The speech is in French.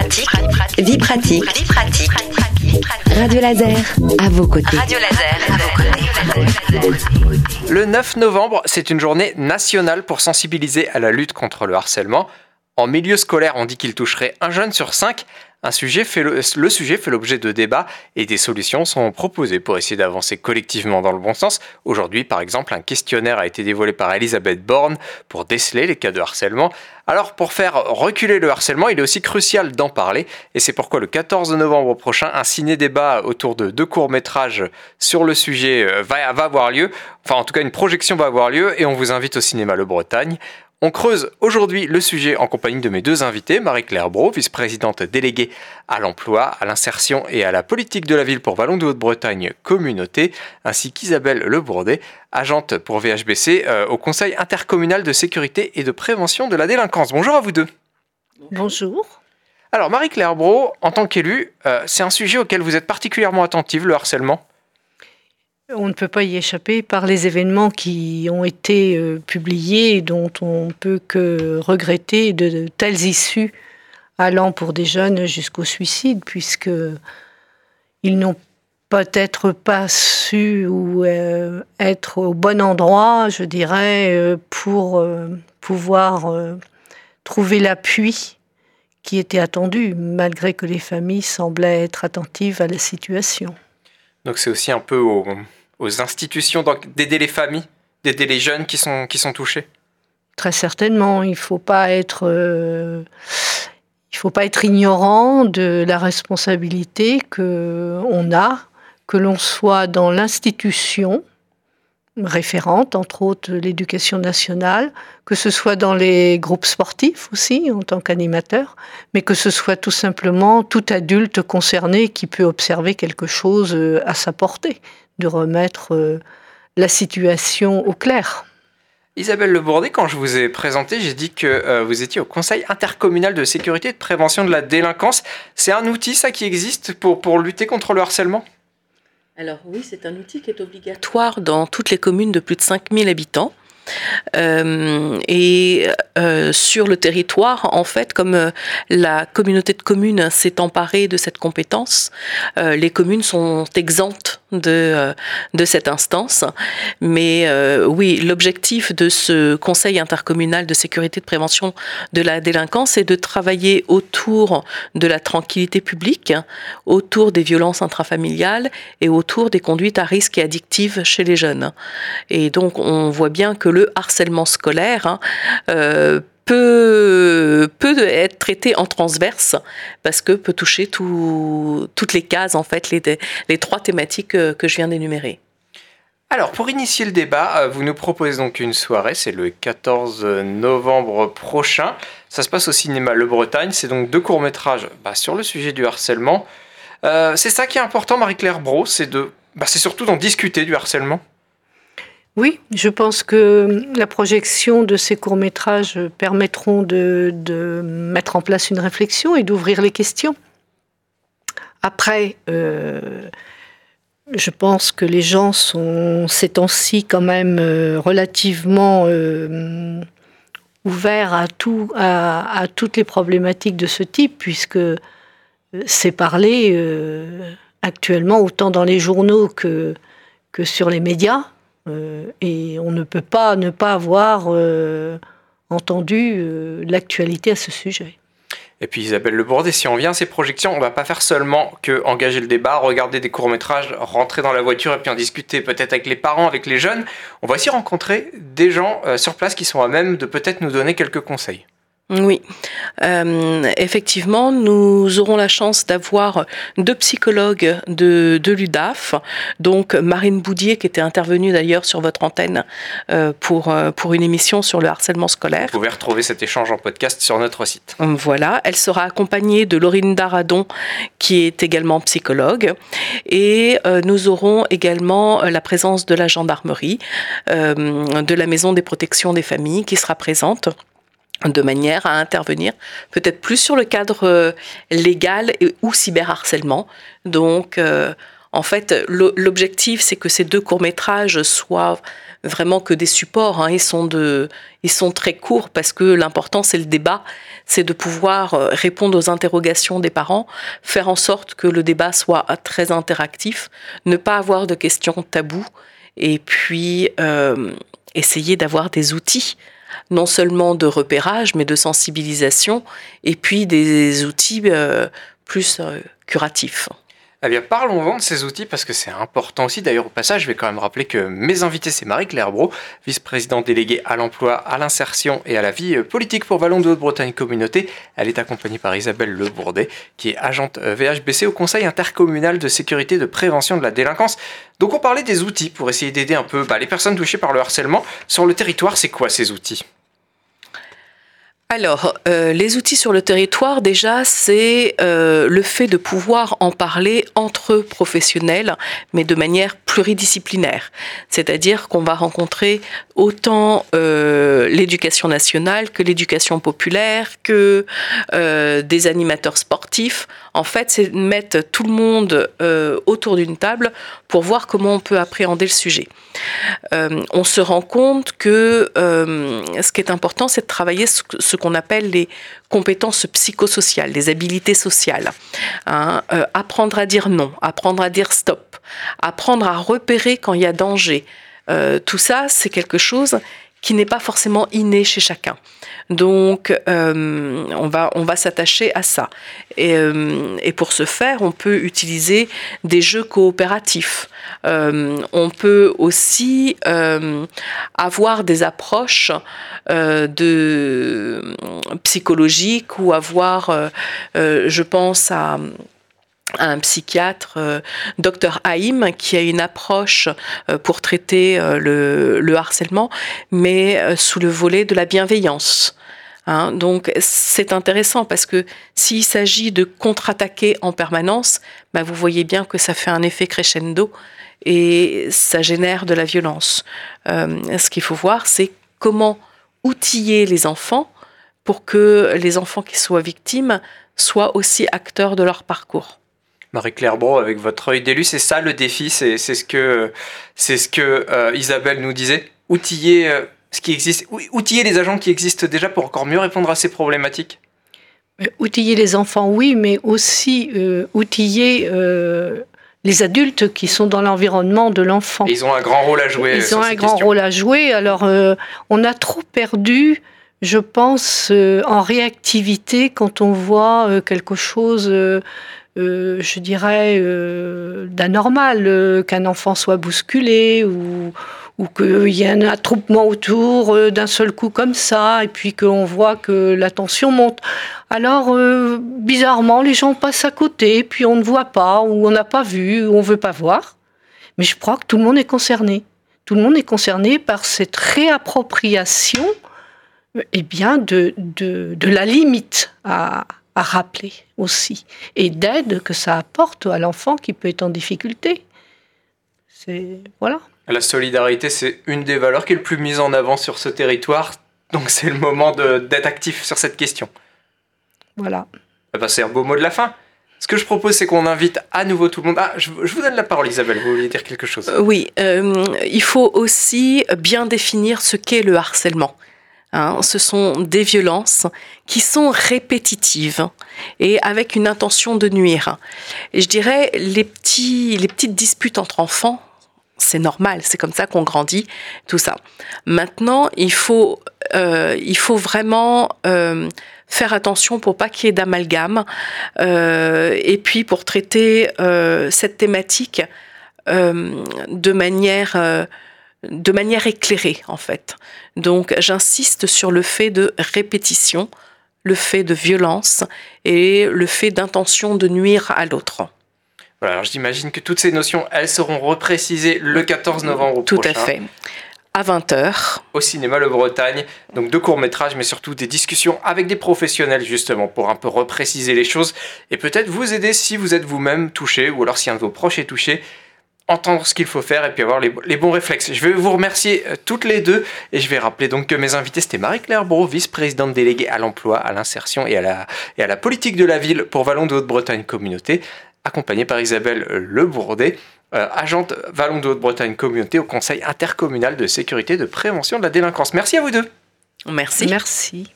pratique, vie pratique, vie pratique. Radio Laser, à vos côtés. Radio Laser, à vos côtés. Le 9 novembre, c'est une journée nationale pour sensibiliser à la lutte contre le harcèlement. En milieu scolaire, on dit qu'il toucherait un jeune sur cinq. Un sujet fait le, sujet fait l'objet de débats et des solutions sont proposées pour essayer d'avancer collectivement dans le bon sens. Aujourd'hui, par exemple, un questionnaire a été dévoilé par Elisabeth Borne pour déceler les cas de harcèlement. Alors, pour faire reculer le harcèlement, il est aussi crucial d'en parler et c'est pourquoi le 14 novembre prochain, un ciné-débat autour de deux courts-métrages sur le sujet euh, va, va avoir lieu. Enfin, en tout cas, une projection va avoir lieu et on vous invite au cinéma Le Bretagne. On creuse aujourd'hui le sujet en compagnie de mes deux invités, Marie-Claire Bro, vice-présidente déléguée à l'emploi, à l'insertion et à la politique de la ville pour Vallon de Haute-Bretagne Communauté, ainsi qu'Isabelle Lebourdet, agente pour VHBC euh, au Conseil intercommunal de sécurité et de prévention de la délinquance. Bonjour à vous deux. Bonjour. Alors Marie-Claire Bro, en tant qu'élue, euh, c'est un sujet auquel vous êtes particulièrement attentive, le harcèlement? On ne peut pas y échapper par les événements qui ont été euh, publiés et dont on peut que regretter de, telles issues allant pour des jeunes jusqu'au suicide, puisque ils n'ont peut-être pas su ou euh, être au bon endroit, je dirais, euh, pour pouvoir trouver l'appui qui était attendu, malgré que les familles semblaient être attentives à la situation. Donc c'est aussi un peu au, aux institutions d'aider les familles, d'aider les jeunes qui sont, qui sont touchés Très certainement. Il ne faut pas être... Euh, il faut pas être ignorant de la responsabilité que on a, que l'on soit dans l'institution référente, entre autres l'éducation nationale, que ce soit dans les groupes sportifs aussi en tant qu'animateur, mais que ce soit tout simplement tout adulte concerné qui peut observer quelque chose euh, à sa portée de remettre euh, la situation au clair. Isabelle Lebourdet, quand je vous ai présenté, j'ai dit que euh, vous étiez au Conseil intercommunal de sécurité et de prévention de la délinquance. C'est un outil, ça, qui existe pour, pour lutter contre le harcèlement? Alors oui, c'est un outil qui est obligatoire dans toutes les communes de plus de 5000 habitants. Euh, et euh, sur le territoire, en fait, comme euh, la communauté de communes s'est emparée de cette compétence, les communes sont exemptes de, de cette instance. Mais oui, l'objectif de ce Conseil intercommunal de sécurité de prévention de la délinquance est de travailler autour de la tranquillité publique, autour des violences intrafamiliales et autour des conduites à risque et addictives chez les jeunes. Et donc, on voit bien que le harcèlement scolaire hein, euh, peut, peut être traité en transverse parce que peut toucher toutes les cases, en fait, les, les trois thématiques euh, que je viens d'énumérer. Alors, pour initier le débat, euh, vous nous proposez donc une soirée, c'est le 14 novembre prochain. Ça se passe au cinéma Le Bretagne, c'est donc deux courts-métrages bah, sur le sujet du harcèlement. c'est ça qui est important, Marie-Claire Bro, c'est de, bah, c'est surtout d'en discuter du harcèlement? Oui, je pense que la projection de ces courts-métrages permettront de, mettre en place une réflexion et d'ouvrir les questions. Après, euh, je pense que les gens sont ces temps-ci quand même euh, relativement euh, ouverts à, tout, à, toutes les problématiques de ce type, puisque c'est parlé actuellement autant dans les journaux que sur les médias. Euh, et on ne peut pas ne pas avoir euh, entendu euh, l'actualité à ce sujet. Et puis Isabelle Le Bourdet, si on vient à ces projections, on va pas faire seulement que engager le débat, regarder des courts-métrages, rentrer dans la voiture et puis en discuter peut-être avec les parents, avec les jeunes. On va aussi rencontrer des gens sur place qui sont à même de peut-être nous donner quelques conseils. Oui, euh, effectivement, nous aurons la chance d'avoir deux psychologues de, de l'UDAF, donc Marine Boudier qui était intervenue d'ailleurs sur votre antenne euh, pour, euh, pour une émission sur le harcèlement scolaire. Vous pouvez retrouver cet échange en podcast sur notre site. Voilà, elle sera accompagnée de Laurine Daradon qui est également psychologue. Et nous aurons également la présence de la gendarmerie, de la maison des protections des familles qui sera présente de manière à intervenir peut-être plus sur le cadre euh, légal et, ou cyberharcèlement. Donc, euh, en fait, l'objectif, c'est que ces deux courts-métrages soient vraiment que des supports. Hein. Ils, sont de, ils sont très courts parce que l'important, c'est le débat, c'est de pouvoir euh, répondre aux interrogations des parents, faire en sorte que le débat soit très interactif, ne pas avoir de questions taboues et puis euh, essayer d'avoir des outils non seulement de repérage, mais de sensibilisation, et puis des outils euh, plus curatifs. Eh bien, parlons-en de ces outils parce que c'est important aussi. D'ailleurs, au passage, je vais quand même rappeler que mes invités, c'est Marie-Claire Bro, vice-présidente déléguée à l'emploi, à l'insertion et à la vie politique pour Vallon de Haute-Bretagne Communauté. Elle est accompagnée par Isabelle Lebourdet, qui est agente VHBC au Conseil intercommunal de sécurité de prévention de la délinquance. Donc, on parlait des outils pour essayer d'aider un peu bah, les personnes touchées par le harcèlement. Sur le territoire, c'est quoi ces outils? Alors, euh, les outils sur le territoire, déjà, c'est euh, le fait de pouvoir en parler entre professionnels, mais de manière pluridisciplinaire. C'est-à-dire qu'on va rencontrer autant euh, l'éducation nationale que l'éducation populaire, que des animateurs sportifs. En fait, c'est mettre tout le monde autour d'une table pour voir comment on peut appréhender le sujet. on se rend compte que ce qui est important, c'est de travailler ce, ce qu'on appelle les compétences psychosociales, les habilités sociales. Hein, euh, apprendre à dire non, apprendre à dire stop, apprendre à repérer quand il y a danger. Euh, tout ça, c'est quelque chose qui n'est pas forcément inné chez chacun. Donc, euh, on va, on va s'attacher à ça. Et, euh, et, pour ce faire, on peut utiliser des jeux coopératifs. Euh, on peut aussi avoir des approches de psychologiques ou avoir, je pense à un psychiatre, euh, Dr Haïm, qui a une approche euh, pour traiter euh, le, harcèlement, mais sous le volet de la bienveillance. Hein. donc c'est intéressant parce que s'il s'agit de contre-attaquer en permanence, bah, vous voyez bien que ça fait un effet crescendo et ça génère de la violence. ce qu'il faut voir, c'est comment outiller les enfants pour que les enfants qui soient victimes soient aussi acteurs de leur parcours. Marie-Claire Bro, avec votre œil d'élu, c'est ça le défi, c'est ce que, c'est ce que euh, Isabelle nous disait. Outiller, euh, ce qui existe, outiller les agents qui existent déjà pour encore mieux répondre à ces problématiques. Euh, outiller les enfants, oui, mais aussi outiller les adultes qui sont dans l'environnement de l'enfant. Ils ont un grand rôle à jouer. Ils ont un grand rôle à jouer. Alors, on a trop perdu je pense, en réactivité quand on voit quelque chose euh, je dirais, euh, d'anormal, euh, qu'un enfant soit bousculé ou, ou qu'il y ait un attroupement autour d'un seul coup comme ça, et puis qu'on voit que la tension monte. Alors, bizarrement, les gens passent à côté, puis on ne voit pas, ou on n'a pas vu, ou on ne veut pas voir. Mais je crois que tout le monde est concerné. Tout le monde est concerné par cette réappropriation eh bien, de, de, de la limite à, à rappeler aussi, et d'aide que ça apporte à l'enfant qui peut être en difficulté. C'est voilà. La solidarité, c'est une des valeurs qui est le plus mise en avant sur ce territoire, donc c'est le moment d'être actif sur cette question. Voilà. Eh ben, c'est un beau mot de la fin. Ce que je propose, c'est qu'on invite à nouveau tout le monde. Ah, je, vous donne la parole, Isabelle. Vous vouliez dire quelque chose? Oui, euh, il faut aussi bien définir ce qu'est le harcèlement. Hein, ce sont des violences qui sont répétitives et avec une intention de nuire. Je dirais, les, petits, les petites disputes entre enfants, c'est normal, c'est comme ça qu'on grandit, tout ça. Maintenant, il faut, euh, il faut vraiment euh, faire attention pour pas qu'il y ait d'amalgame euh, et puis pour traiter cette thématique de manière de manière éclairée en fait. Donc j'insiste sur le fait de répétition, le fait de violence et le fait d'intention de nuire à l'autre. Voilà, alors j'imagine que toutes ces notions, elles seront reprécisées le 14 novembre Tout à fait. À 20h. Au cinéma Le Bretagne. Donc deux courts-métrages, mais surtout des discussions avec des professionnels, justement, pour un peu repréciser les choses et peut-être vous aider si vous êtes vous-même touché ou alors si un de vos proches est touché entendre ce qu'il faut faire et puis avoir les, bons réflexes. Je vais vous remercier euh, toutes les deux et je vais rappeler donc que mes invités c'était Marie-Claire Bro, vice-présidente déléguée à l'emploi, à l'insertion et, à la, et à la politique de la ville pour Vallon de Haute-Bretagne Communauté, accompagnée par Isabelle Lebourdet. euh, agente Vallon de Haute-Bretagne Communauté au Conseil intercommunal de sécurité et de prévention de la délinquance. Merci à vous deux. Merci. Merci.